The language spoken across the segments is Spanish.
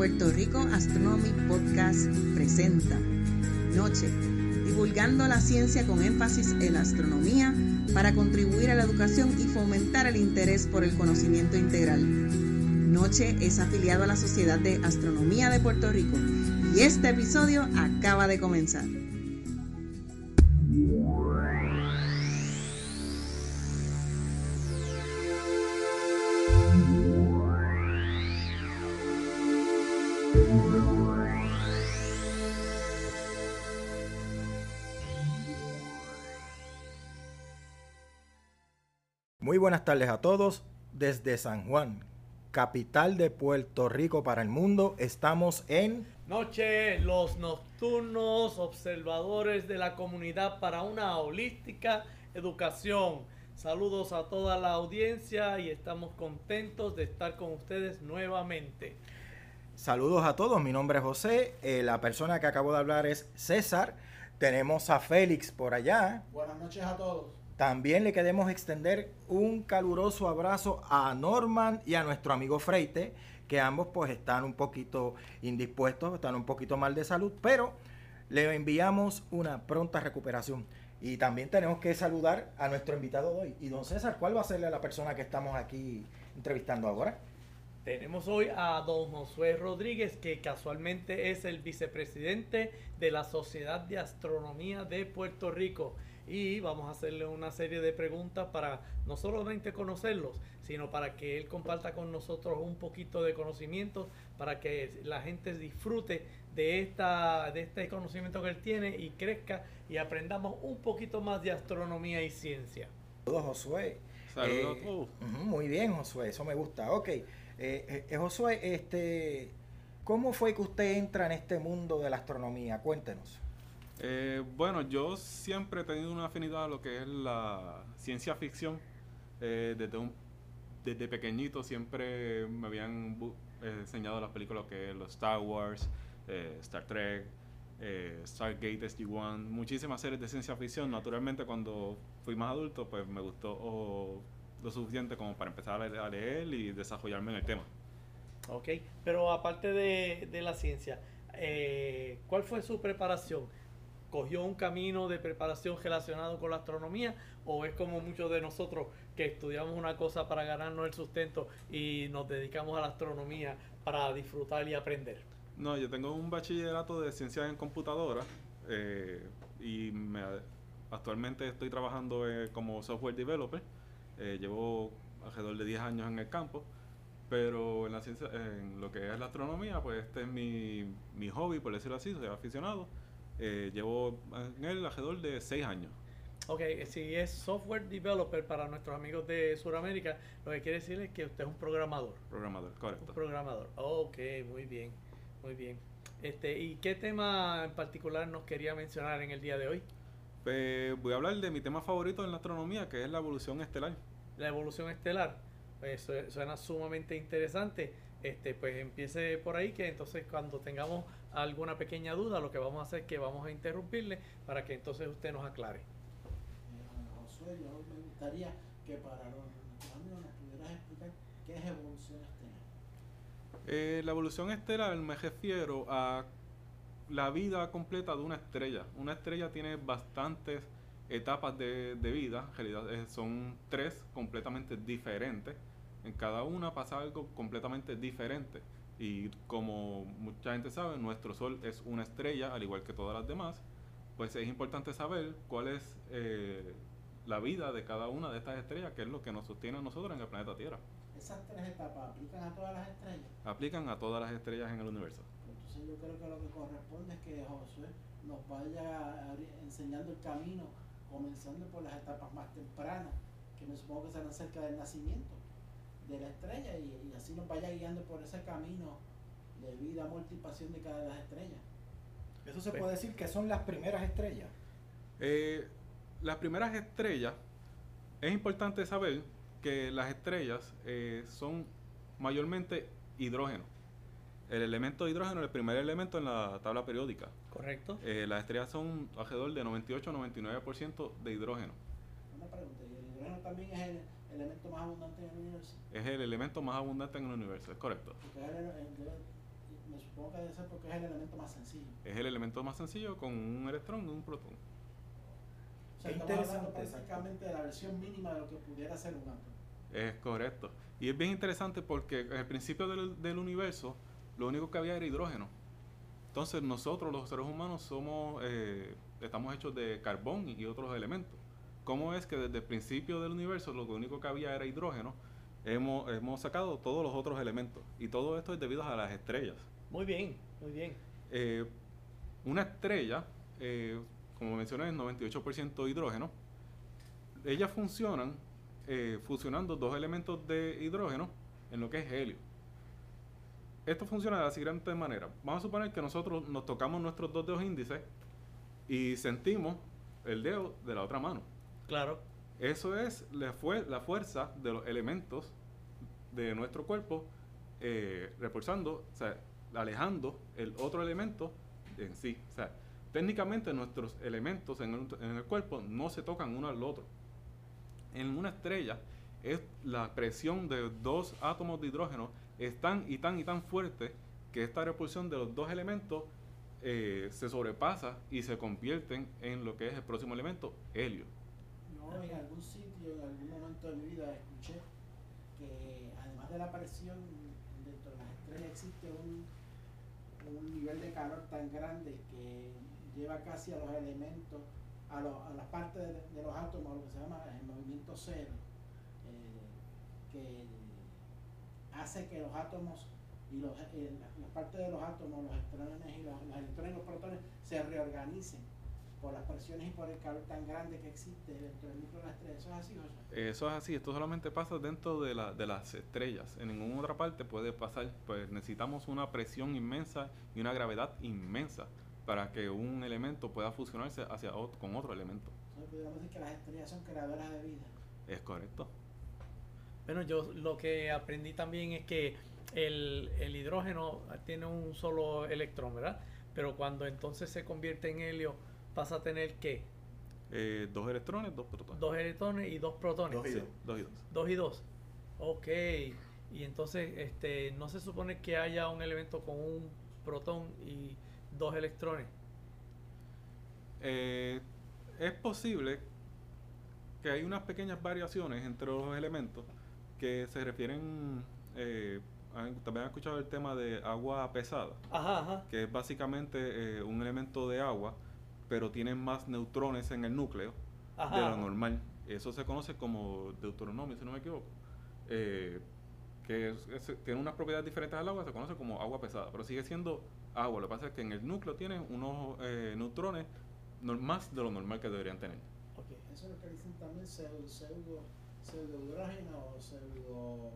Puerto Rico Astronomy Podcast presenta Noche, divulgando la ciencia con énfasis en la astronomía para contribuir a la educación y fomentar el interés por el conocimiento integral. Noche es afiliado a la Sociedad de Astronomía de Puerto Rico y este episodio acaba de comenzar. Buenas tardes a todos. Desde San Juan, capital de Puerto Rico para el mundo, estamos en Noche, los nocturnos observadores de la comunidad para una holística educación. Saludos a toda la audiencia y estamos contentos de estar con ustedes nuevamente. Saludos a todos, mi nombre es José, eh, la persona que acabo de hablar es César, tenemos a Félix por allá. Buenas noches a todos. También le queremos extender un caluroso abrazo a Norman y a nuestro amigo Freite, que ambos pues están un poquito indispuestos, están un poquito mal de salud, pero le enviamos una pronta recuperación. Y también tenemos que saludar a nuestro invitado de hoy. Y don César, ¿cuál va a ser la persona que estamos aquí entrevistando ahora? Tenemos hoy a don Josué Rodríguez, que casualmente es el vicepresidente de la Sociedad de Astronomía de Puerto Rico. Y vamos a hacerle una serie de preguntas para no solamente conocerlos, sino para que él comparta con nosotros un poquito de conocimiento, para que la gente disfrute de, esta, de este conocimiento que él tiene y crezca y aprendamos un poquito más de astronomía y ciencia. Saludos, Josué. Saludos Eh, a todos. ujú, muy bien, Josué, eso me gusta. Ok, eh, eh, eh, Josué, este, ¿cómo fue que usted entra en este mundo de la astronomía? Cuéntenos. Eh, bueno, yo siempre he tenido una afinidad a lo que es la ciencia ficción. Eh, desde, desde pequeñito siempre me habían enseñado las películas que los Star Wars, Star Trek, eh, Stargate SG-1, muchísimas series de ciencia ficción. Naturalmente cuando fui más adulto pues me gustó oh, lo suficiente como para empezar a leer, y desarrollarme en el tema. Ok, pero aparte de, de la ciencia, eh, ¿cuál fue su preparación? ¿Cogió un camino de preparación relacionado con la astronomía o es como muchos de nosotros que estudiamos una cosa para ganarnos el sustento y nos dedicamos a la astronomía para disfrutar y aprender? No, yo tengo un bachillerato de ciencias en computadora eh, y me- actualmente estoy trabajando eh, como software developer. Eh, llevo alrededor de 10 años en el campo, pero en, la ciencia, en lo que es la astronomía, pues este es mi, mi hobby, por decirlo así, soy aficionado. Eh, llevo en él alrededor de 6 años. Ok, si es software developer para nuestros amigos de Sudamérica, lo que quiere decir es que usted es un programador. Programador, Un correcto. programador. Ok, muy bien, muy bien. Este, ¿Y qué tema en particular nos quería mencionar en el día de hoy? Pues voy a hablar de mi tema favorito en la astronomía, que es la evolución estelar. La evolución estelar. Pues su- suena sumamente interesante. Este, pues empiece por ahí, que entonces cuando tengamos alguna pequeña duda, lo que vamos a hacer es que vamos a interrumpirle para que entonces usted nos aclare. Eh, Josué, yo me gustaría que para los nos pudieras explicar qué es evolución estelar. Eh, la evolución estelar me refiero a la vida completa de una estrella. Una estrella tiene bastantes etapas de, de vida, en realidad eh, son tres completamente diferentes. En cada una pasa algo completamente diferente. Y como mucha gente sabe, nuestro Sol es una estrella, al igual que todas las demás. Pues es importante saber cuál es eh, la vida de cada una de estas estrellas, que es lo que nos sostiene a nosotros en el planeta Tierra. Esas tres etapas aplican a todas las estrellas. Aplican a todas las estrellas en el universo. Entonces yo creo que lo que corresponde es que Josué nos vaya enseñando el camino, comenzando por las etapas más tempranas, que me supongo que serán cerca del nacimiento de la estrella, y, y así nos vaya guiando por ese camino de vida, pasión de cada de las estrellas. Eso se puede decir que son las primeras estrellas. Eh, las primeras estrellas, es importante saber que las estrellas eh, son mayormente hidrógeno. El elemento hidrógeno es el primer elemento en la tabla periódica. ¿Correcto? Eh, las estrellas son alrededor de 98-99% de hidrógeno. Una pregunta, ¿y el hidrógeno también es el elemento más abundante en el universo? Es el elemento más abundante en el universo, es correcto. Porque es el- el- Me supongo que debe ser porque es el elemento más sencillo. Es el elemento más sencillo con un electrón y un protón. O sea, estamos hablando prácticamente de la versión mínima de lo que pudiera ser un átomo. Es correcto. Y es bien interesante porque al principio del, del universo lo único que había era hidrógeno. Entonces nosotros los seres humanos somos, eh, estamos hechos de carbón y otros elementos. ¿Cómo es que desde el principio del universo lo único que había era hidrógeno? Hemos, hemos sacado todos los otros elementos. Y todo esto es debido a las estrellas. Muy bien, muy bien. Eh, una estrella, eh, como mencioné, es 98% hidrógeno. Ellas funcionan fusionando dos elementos de hidrógeno en lo que es helio. Esto funciona de la siguiente manera. Vamos a suponer que nosotros nos tocamos nuestros dos dedos índices y sentimos el dedo de la otra mano. Claro. Eso es la, la fuerza de los elementos de nuestro cuerpo eh, repulsando, o sea, alejando el otro elemento en sí. O sea, técnicamente nuestros elementos en el, en el cuerpo no se tocan uno al otro. En una estrella es la presión de dos átomos de hidrógeno es tan y tan y tan fuerte que esta repulsión de los dos elementos eh, se sobrepasa y se convierten en lo que es el próximo elemento, helio. Yo en algún sitio, en algún momento de mi vida, escuché que además de la presión dentro de las estrellas existe un, un nivel de calor tan grande que lleva casi a los elementos, a, lo- las partes de, de los átomos, lo que se llama el movimiento cero, eh, que hace que los átomos y los, eh, las, partes de los átomos, los electrones y los, los electrones y los protones se reorganicen por las presiones y por el calor tan grande que existe dentro del núcleo de la estrella. ¿Eso es así, José? Eso es así, esto solamente pasa dentro de, la, de las estrellas. En ninguna otra parte puede pasar. Pues necesitamos una presión inmensa y una gravedad inmensa para que un elemento pueda fusionarse hacia ot- con otro elemento. Entonces podríamos decir que las estrellas son creadoras de vida. Es correcto. Bueno, yo lo que aprendí también es que el, el hidrógeno tiene un solo electrón, ¿verdad? Pero cuando entonces se convierte en helio, pasa a tener ¿qué? Eh, dos electrones, dos protones. Dos electrones y dos protones. Dos y Sí, dos. dos y dos. Dos y dos. Ok. Y entonces, este, no se supone que haya un elemento con un protón y dos electrones. Eh, es posible que hay unas pequeñas variaciones entre los elementos que se refieren, eh, han- también han escuchado el tema de agua pesada, Ajá, ajá. que es básicamente eh, un elemento de agua, pero tiene más neutrones en el núcleo Ajá. de lo normal. Eso se conoce como deuteronomio, si no me equivoco. Eh, que es- es- tiene unas propiedades diferentes al agua, se conoce como agua pesada, pero sigue siendo agua. Lo que pasa es que en el núcleo tiene unos eh, neutrones nor- más de lo normal que deberían tener. Ok. Eso es lo que dicen también pseudo, pseudo, pseudohidrógeno o pseudo,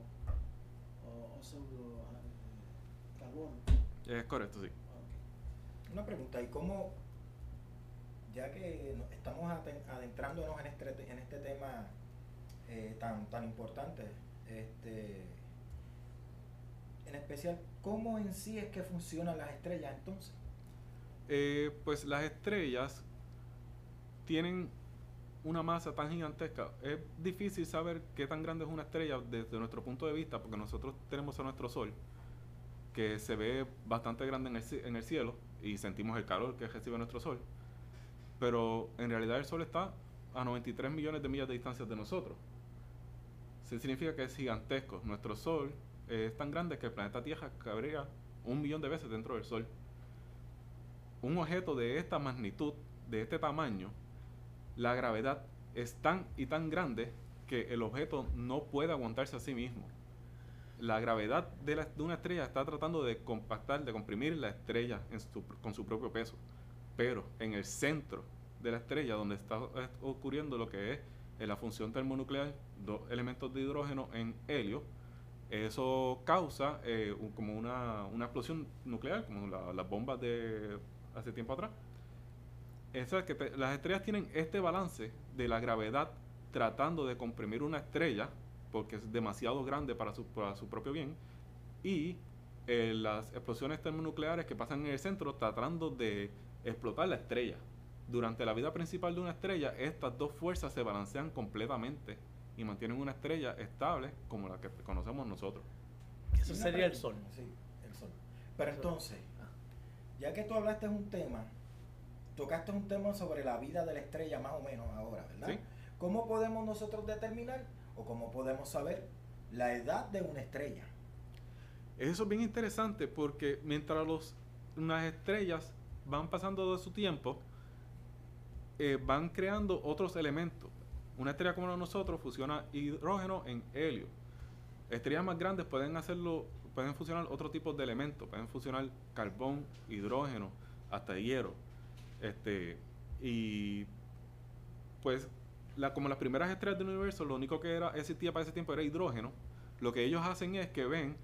o, o pseudo eh, carbono. Es correcto, sí. Una pregunta, ¿y cómo, ya que estamos adentrándonos en este, en este tema eh, tan, tan importante, este, en especial, ¿cómo en sí es que funcionan las estrellas entonces? Eh, pues las estrellas tienen una masa tan gigantesca. Es difícil saber qué tan grande es una estrella desde nuestro punto de vista, porque nosotros tenemos a nuestro Sol, que se ve bastante grande en el, cielo y sentimos el calor que recibe nuestro Sol. Pero en realidad el Sol está a 93 millones de millas de distancia de nosotros. Eso significa que es gigantesco. Nuestro Sol es tan grande que el planeta Tierra cabría un millón de veces dentro del Sol un objeto de esta magnitud, de este tamaño, la gravedad es tan y tan grande que el objeto no puede aguantarse a sí mismo. La gravedad de, una estrella está tratando de compactar, de comprimir la estrella con su propio peso. Pero en el centro de la estrella, donde está ocurriendo lo que es la función termonuclear, dos elementos de hidrógeno en helio, eso causa eh, como una, una explosión nuclear, como la- las bombas de hace tiempo atrás. Eso es que te- las estrellas tienen este balance de la gravedad tratando de comprimir una estrella, porque es demasiado grande para su, para su propio bien, y eh, las explosiones termonucleares que pasan en el centro tratando de explotar la estrella. Durante la vida principal de una estrella, estas dos fuerzas se balancean completamente y mantienen una estrella estable como la que conocemos nosotros. Eso sería el Sol. Sí, el Sol. Pero entonces, ya que tú hablaste de un tema, tocaste un tema sobre la vida de la estrella más o menos ahora, ¿verdad? Sí. ¿Cómo podemos nosotros determinar o cómo podemos saber la edad de una estrella? Eso es bien interesante porque mientras los, unas estrellas van pasando de su tiempo, eh, van creando otros elementos. Una estrella como la de nosotros fusiona hidrógeno en helio. Estrellas más grandes pueden hacerlo, pueden fusionar otro tipo de elementos, pueden fusionar carbón, hidrógeno, hasta hierro. Este, y pues la, como las primeras estrellas del universo, lo único que era, existía para ese tiempo era hidrógeno. Lo que ellos hacen es que ven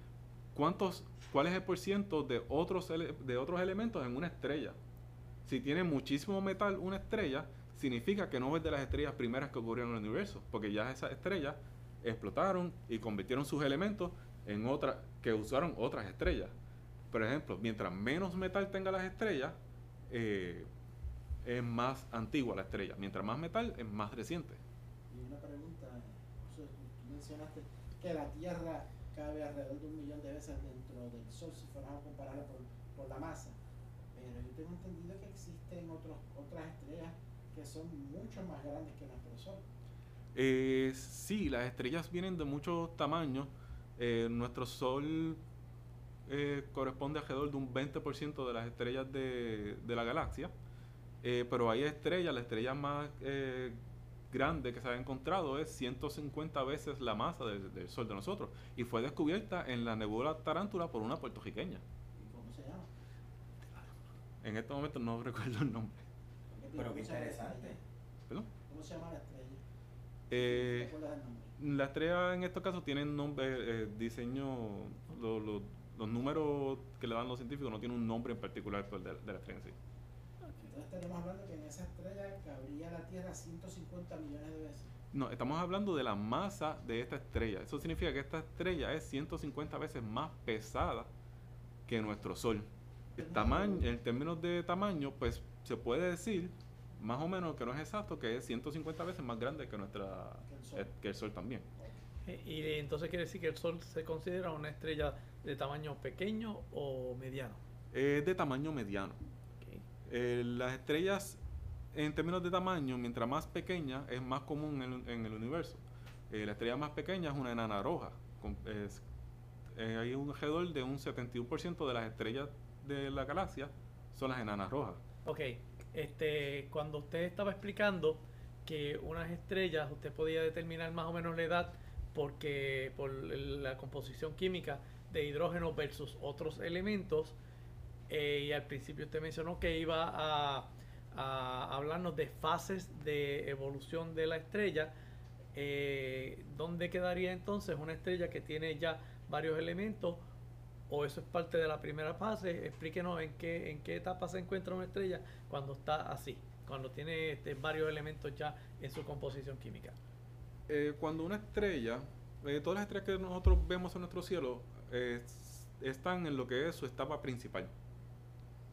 cuántos, cuál es el por ciento de otros, de otros elementos en una estrella. Si tiene muchísimo metal una estrella, significa que no es de las estrellas primeras que ocurrieron en el universo, porque ya esas estrellas explotaron y convirtieron sus elementos en otras que usaron otras estrellas. Por ejemplo, mientras menos metal tenga las estrellas, eh, es más antigua la estrella. Mientras más metal, es más reciente. Y una pregunta, tú, mencionaste que la Tierra cabe alrededor de un millón de veces dentro del Sol si fuéramos a compararla por, por la masa. Pero yo tengo entendido que existen otros, otras estrellas que son mucho más grandes que nuestro Sol. Eh, sí, las estrellas vienen de muchos tamaños. Eh, nuestro Sol eh, corresponde alrededor de un 20% de las estrellas de, de la galaxia. Eh, pero hay estrellas, la estrella más eh, grande que se ha encontrado es 150 veces la masa del, del Sol de nosotros. Y fue descubierta en la nebula Tarántula por una puertorriqueña. ¿Y cómo se llama? En este momento no recuerdo el nombre. Pero ¿cómo qué se llama la interesante. ¿Cómo se llama la estrella? Eh, ¿Te acuerdas del nombre? La estrella en estos casos tiene nombre, eh, diseño, lo- lo- los números que le dan los científicos no tienen un nombre en particular de, de la estrella en sí. Entonces estaremos hablando que en esa estrella cabría la Tierra 150 millones de veces. No, estamos hablando de la masa de esta estrella. Eso significa que esta estrella es 150 veces más pesada que nuestro Sol. El tamaño, en términos de tamaño, pues se puede decir, más o menos, que no es exacto, que es 150 veces más grande que, nuestra, Que el Sol. eh, que el Sol también. Eh, Y entonces quiere decir que el Sol se considera una estrella de tamaño pequeño o mediano. Es de tamaño mediano. Eh, las estrellas, en términos de tamaño, mientras más pequeña, es más común en, el- universo. Eh, la estrella más pequeña es una enana roja. con- es- eh, hay un alrededor de un 71% de las estrellas de la galaxia son las enanas rojas. Ok, este, cuando usted estaba explicando que unas estrellas usted podía determinar más o menos la edad porque por la composición química de hidrógeno versus otros elementos eh, y al principio usted mencionó que iba a, hablarnos de fases de evolución de la estrella. Eh, ¿Dónde quedaría entonces una estrella que tiene ya varios elementos o eso es parte de la primera fase. Explíquenos en qué, en qué etapa se encuentra una estrella cuando está así, cuando tiene este, varios elementos ya en su composición química. Eh, cuando una estrella, eh, todas las estrellas que nosotros vemos en nuestro cielo están en lo que es su etapa principal.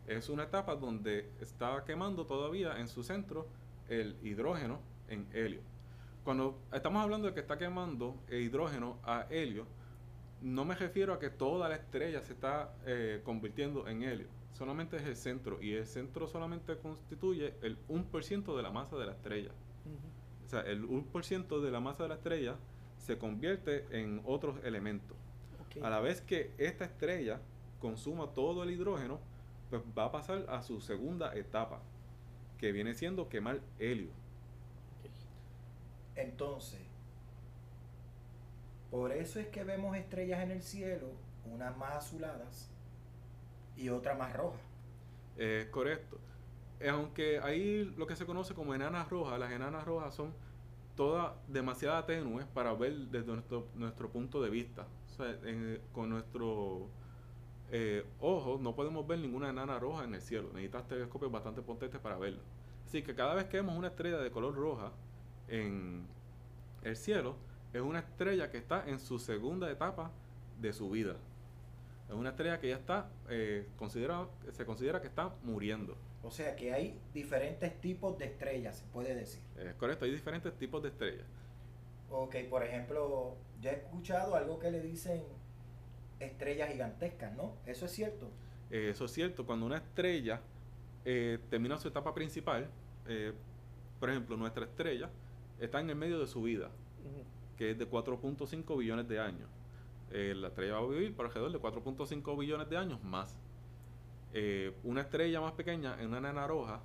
Es una etapa donde está quemando todavía en su centro el hidrógeno en helio. Cuando estamos hablando de que está quemando el hidrógeno a helio, no me refiero a que toda la estrella se está eh, convirtiendo en helio. Solamente es el centro y el centro solamente constituye el 1% de la masa de la estrella. O sea, el 1% de la masa de la estrella se convierte en otros elementos. A la vez que esta estrella consuma todo el hidrógeno, pues va a pasar a su segunda etapa, que viene siendo quemar helio. Entonces, por eso es que vemos estrellas en el cielo, unas más azuladas y otras más rojas. Es correcto. Eh, Aunque ahí lo que se conoce como enanas rojas, las enanas rojas son todas demasiado tenues para ver desde nuestro, nuestro punto de vista. O sea, en- con nuestro eh, ojo no podemos ver ninguna enana roja en el cielo. Necesitas telescopios bastante potentes para verla. Así que cada vez que vemos una estrella de color roja en el cielo, es una estrella que está en su segunda etapa de su vida. Es una estrella que ya está, eh, considera, se considera que está muriendo. O sea que hay diferentes tipos de estrellas, se puede decir. Es correcto, hay diferentes tipos de estrellas. Ok, por ejemplo, ya he escuchado algo que le dicen estrellas gigantescas, ¿no? ¿Eso es cierto? Eh, eso es cierto, cuando una estrella eh, termina su etapa principal, eh, por ejemplo, nuestra estrella está en el medio de su vida, que es de 4.5 billones de años. Eh, la estrella va a vivir por alrededor de 4.5 billones de años más. Eh, una estrella más pequeña, en una enana roja,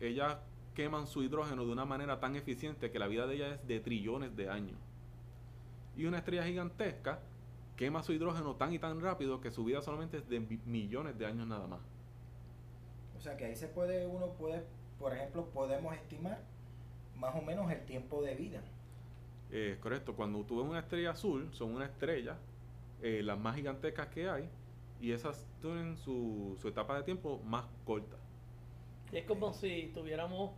ellas queman su hidrógeno de una manera tan eficiente que la vida de ella es de trillones de años. Y una estrella gigantesca quema su hidrógeno tan y tan rápido que su vida solamente es de mi- millones de años nada más. O sea que ahí se puede, uno puede, por ejemplo, podemos estimar más o menos el tiempo de vida. Eh, correcto, cuando tú ves una estrella azul, son una estrella, eh, las más gigantescas que hay, y esas tienen su, su etapa de tiempo más corta. Y es como si tuviéramos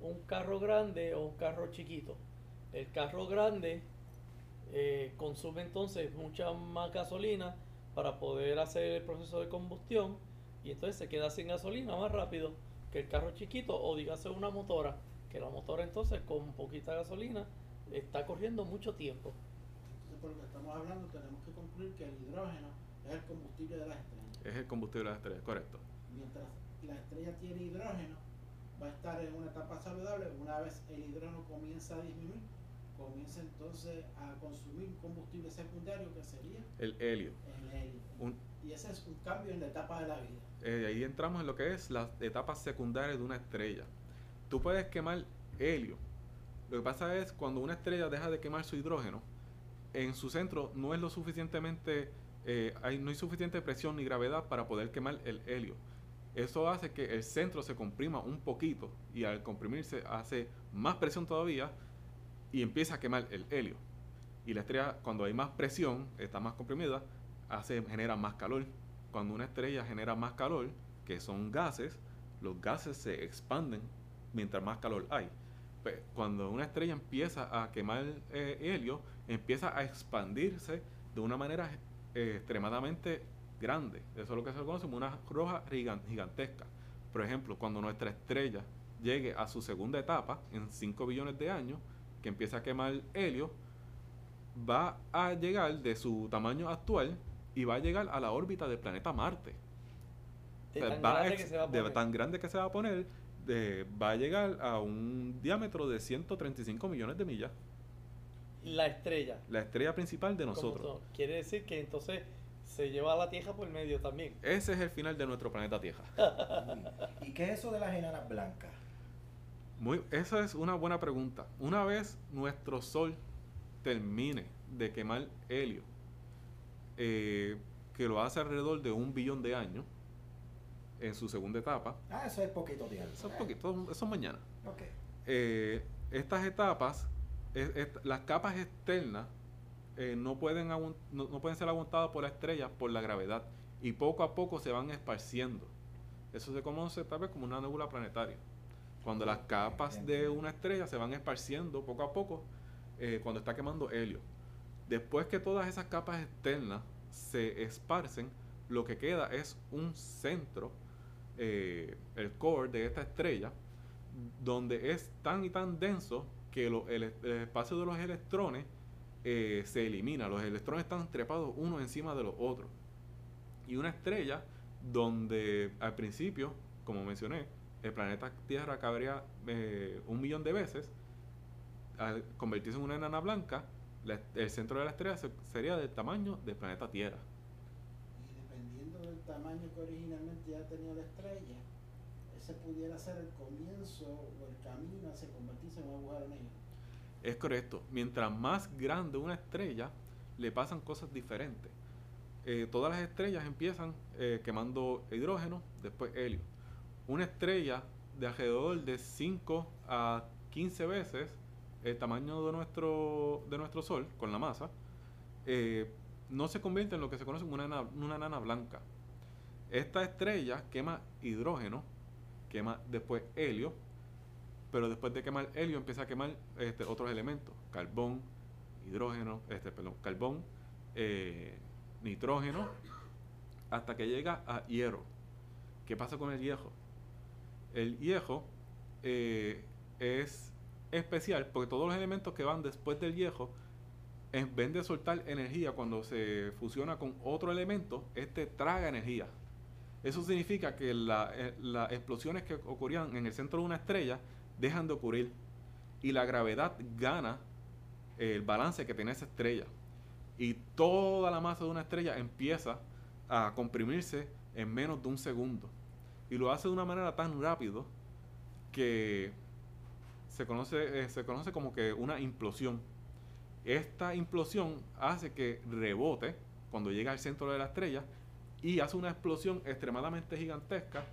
un carro grande o un carro chiquito. El carro grande eh, consume entonces mucha más gasolina para poder hacer el proceso de combustión y entonces se queda sin gasolina más rápido que el carro chiquito o dígase una motora, que la motora entonces con poquita gasolina está corriendo mucho tiempo. Entonces, por lo que estamos hablando, tenemos que concluir que el hidrógeno es el combustible de las estrellas. Es el combustible de las estrellas, correcto. Mientras la estrella tiene hidrógeno, va a estar en una etapa saludable. Una vez el hidrógeno comienza a disminuir, comienza entonces a consumir combustible secundario que sería El helio. el helio. Un- Y ese es un cambio en la etapa de la vida. eh, ahí entramos en lo que es las etapas secundarias de una estrella. Tú puedes quemar helio. Lo que pasa es cuando una estrella deja de quemar su hidrógeno, en su centro no es lo suficientemente, eh, hay, no hay suficiente presión ni gravedad para poder quemar el helio. Eso hace que el centro se comprima un poquito y al comprimirse hace más presión todavía y empieza a quemar el helio. Y la estrella, cuando hay más presión, está más comprimida, hace, genera más calor. Cuando una estrella genera más calor, que son gases, los gases se expanden mientras más calor hay. Pe- Cuando una estrella empieza a quemar eh, helio, empieza a expandirse de una manera eh, extremadamente grande. Eso es lo que se conoce como una roja gigan- gigantesca. Por ejemplo, cuando nuestra estrella llegue a su segunda etapa, en 5 billones de años, que empieza a quemar helio, va a llegar de su tamaño actual y va a llegar a la órbita del planeta Marte. De O sea, tan va a grande ex- que se va a de poner. tan grande que se va a poner, de- va a llegar a un diámetro de 135 millones de millas. La estrella. La estrella principal de nosotros. Quiere decir que entonces se lleva a la Tierra por medio también. Ese es el final de nuestro planeta Tierra. ¿Y qué es eso de las enanas blancas? Muy, esa es una buena pregunta. Una vez nuestro Sol termine de quemar helio, eh, que lo hace alrededor de un billón de años, en su segunda etapa, Ah, eso es poquito tiempo. eso es Eh, poquito, eso es mañana. Ok. eh, estas etapas, es- es- las capas externas eh, no, pueden no, no pueden ser aguantadas por la estrella por la gravedad y poco a poco se van esparciendo. Eso se conoce tal vez como una nebula planetaria. Cuando las capas de una estrella se van esparciendo poco a poco eh, cuando está quemando helio. Después que todas esas capas externas se esparcen, lo que queda es un centro, eh, el core de esta estrella, donde es tan y tan denso que lo- el, el espacio de los electrones eh, se elimina. Los electrones están trepados uno encima de los otros. Y una estrella donde al principio, como mencioné, el planeta Tierra cabría eh, un millón de veces, al convertirse en una enana blanca, la- el centro de la estrella se- sería del tamaño del planeta Tierra. Y dependiendo del tamaño que originalmente ya tenía la estrella, ese pudiera ser el comienzo o el camino hacia convertirse en un agujero negro. Es correcto. Mientras más grande una estrella, le pasan cosas diferentes. Eh, todas las estrellas empiezan eh, quemando hidrógeno, después helio. Una estrella de alrededor de 5 a 15 veces el tamaño de nuestro, de nuestro Sol, con la masa, eh, no se convierte en lo que se conoce como una, ena- una nana blanca. Esta estrella quema hidrógeno, quema después helio, pero después de quemar helio empieza a quemar este, otros elementos, carbón, hidrógeno, este, perdón, carbón, eh, nitrógeno, hasta que llega a hierro. ¿Qué pasa con el hierro? El hierro eh, es especial porque todos los elementos que van después del hierro, en vez de soltar energía cuando se fusiona con otro elemento, este traga energía. Eso significa que eh, las explosiones que ocurrían en el centro de una estrella dejan de ocurrir y la gravedad gana el balance que tiene esa estrella. Y toda la masa de una estrella empieza a comprimirse en menos de un segundo. Y lo hace de una manera tan rápido que se conoce, eh, se conoce como que una implosión. Esta implosión hace que rebote cuando llega al centro de la estrella y hace una explosión extremadamente gigantesca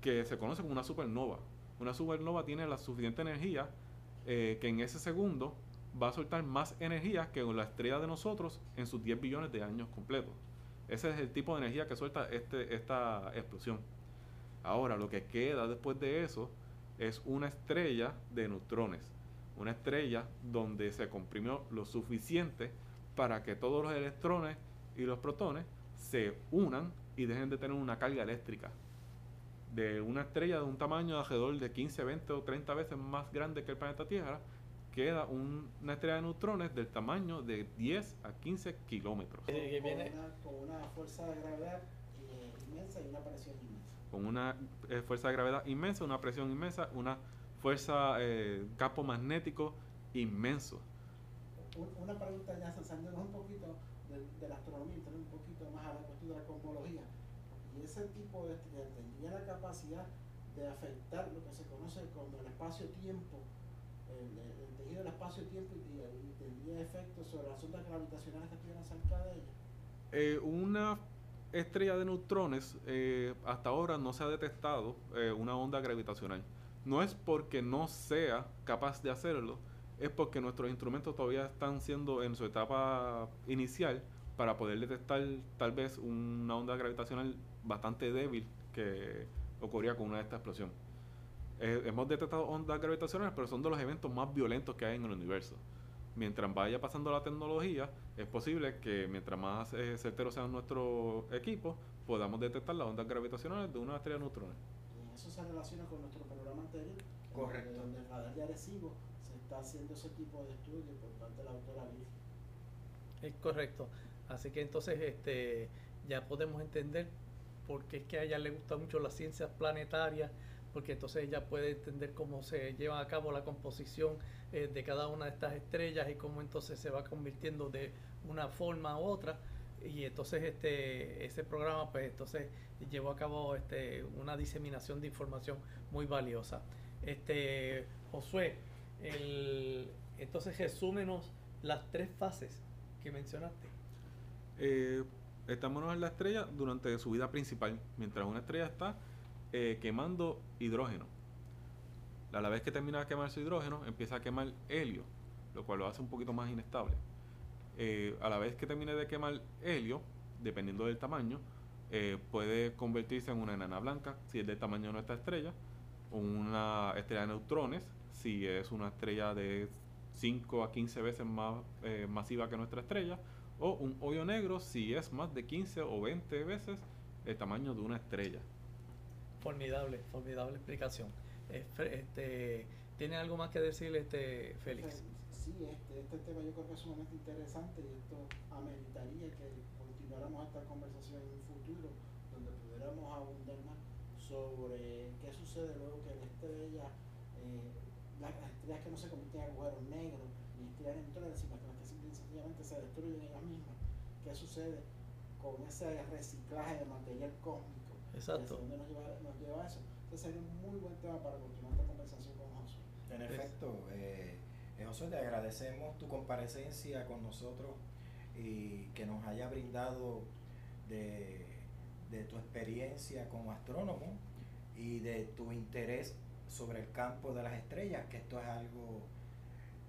que se conoce como una supernova. Una supernova tiene la suficiente energía eh, que en ese segundo va a soltar más energía que la estrella de nosotros en sus 10 billones de años completos. Ese es el tipo de energía que suelta este, esta explosión. Ahora, lo que queda después de eso es una estrella de neutrones. Una estrella donde se comprimió lo suficiente para que todos los electrones y los protones se unan y dejen de tener una carga eléctrica. De una estrella de un tamaño de alrededor de 15, 20 o 30 veces más grande que el planeta Tierra, queda una estrella de neutrones del tamaño de 10 a 15 kilómetros. Con, una, fuerza de gravedad eh, inmensa y una presión inmensa. Con una eh, fuerza de gravedad inmensa, una presión inmensa, una fuerza, eh, campo magnético inmenso. Una pregunta ya saliéndonos un poquito de, la astronomía, entrando un poquito más a la cuestión de la cosmología. Y ese tipo de estrella tendría la capacidad de afectar lo que se conoce como el espacio-tiempo el, tejido del espacio-tiempo y, tendría efectos sobre las ondas gravitacionales que estuvieran cerca de ella? Eh, una estrella de neutrones, eh, hasta ahora no se ha detectado eh, una onda gravitacional. No es porque no sea capaz de hacerlo, es porque nuestros instrumentos todavía están siendo en su etapa inicial para poder detectar tal vez una onda gravitacional bastante débil que ocurría con una de estas explosiones. Eh, hemos detectado ondas gravitacionales, pero son de los eventos más violentos que hay en el universo. Mientras vaya pasando la tecnología, es posible que mientras más eh, certero sea nuestro equipo, podamos detectar las ondas gravitacionales de una estrella de neutrones. Y eso se relaciona con nuestro programa anterior, Correcto. donde en radar de Arecibo se está haciendo ese tipo de estudio por parte de la autora Virgen. Es correcto. Así que entonces este ya podemos entender por qué es que a ella le gusta mucho las ciencias planetarias porque entonces ella puede entender cómo se lleva a cabo la composición eh, de cada una de estas estrellas y cómo entonces se va convirtiendo de una forma u otra. Y entonces este ese programa pues entonces llevó a cabo este una diseminación de información muy valiosa. Este Josué el, entonces resúmenos las tres fases que mencionaste. Eh, estamos en la estrella durante su vida principal. Mientras una estrella está eh, quemando hidrógeno. A la vez que termina de quemar su hidrógeno, empieza a quemar helio, lo cual lo hace un poquito más inestable. Eh, a la vez que termine de quemar helio, dependiendo del tamaño, eh, puede convertirse en una enana blanca si es del tamaño de nuestra estrella, una estrella de neutrones si es una estrella de 5 a 15 veces más masiva que nuestra estrella, o un hoyo negro si es más de 15 o 20 veces el tamaño de una estrella. Formidable, formidable explicación. Este, ¿Tiene algo más que decir este Félix? Sí, este, este tema yo creo que es sumamente interesante y esto ameritaría que continuáramos esta conversación en un futuro donde pudiéramos abundar más sobre qué sucede luego que la estrella, eh, las estrellas que no se convierten en agujeros negros ni estrellas neutrones, sino que sencillamente se destruyen ellas mismas. ¿Qué sucede con ese reciclaje de material cósmico? Exacto. ¿Dónde nos lleva, nos lleva eso? Entonces sería un muy buen tema para continuar esta conversación con Josué. En efecto, eh, eh, José, te agradecemos tu comparecencia con nosotros y que nos haya brindado de, de tu experiencia como astrónomo y de tu interés sobre el campo de las estrellas, que esto es algo,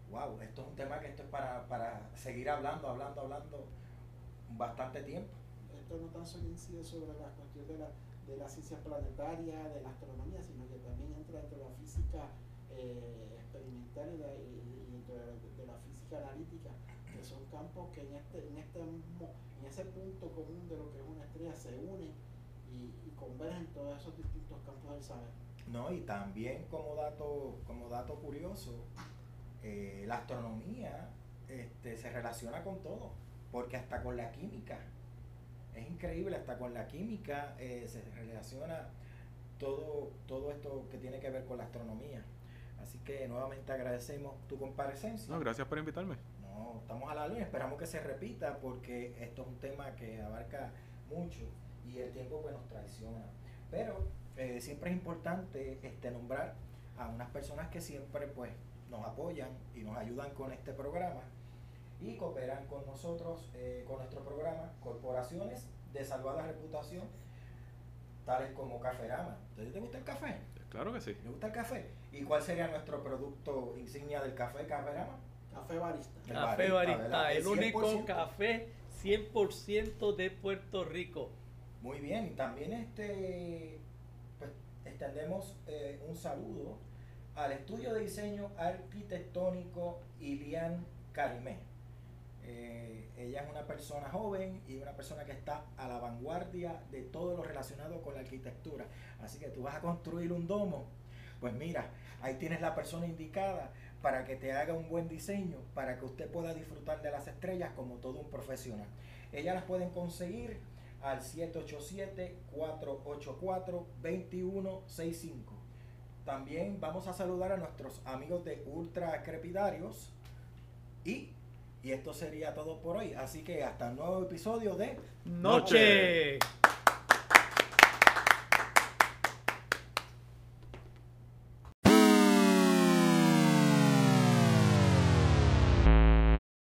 wow, esto es un tema que esto es para, para seguir hablando, hablando, hablando bastante tiempo. Esto no tan solo incide sobre la cuestión de la de la ciencia planetaria, de la astronomía, sino que también entra dentro de la física eh, experimental y, dentro de, la física analítica, que son campos que en este, en este en ese punto común de lo que es una estrella se unen y, convergen todos esos distintos campos del saber. No, y también como dato, como dato curioso, eh, la astronomía este, se relaciona con todo, porque hasta con la química es increíble, hasta con la química eh, se relaciona todo, todo esto que tiene que ver con la astronomía. Así que nuevamente agradecemos tu comparecencia. No, gracias por invitarme. No, estamos a la luz, esperamos que se repita porque esto es un tema que abarca mucho y el tiempo pues nos traiciona. Pero eh, siempre es importante este, nombrar a unas personas que siempre pues nos apoyan y nos ayudan con este programa y cooperan con nosotros, eh, con nuestro programa, corporaciones de salvada reputación, tales como Caferama. ¿Te, ¿Te gusta el café? Claro que sí. ¿Te gusta el café? ¿Y cuál sería nuestro producto insignia del café Caferama? Café barista. El Café barista, el El único 100%. café 100% de Puerto Rico. Muy bien, y también este, pues, extendemos eh, un saludo al estudio de diseño arquitectónico Ilian Carimé. Eh, ella es una persona joven y una persona que está a la vanguardia de todo lo relacionado con la arquitectura. Así que tú vas a construir un domo. Pues mira, ahí tienes la persona indicada para que te haga un buen diseño, para que usted pueda disfrutar de las estrellas como todo un profesional. Ellas las pueden conseguir al 787-484-2165. También vamos a saludar a nuestros amigos de Ultra Crepidarios. Y, y esto sería todo por hoy. Así que hasta un nuevo episodio de Noche.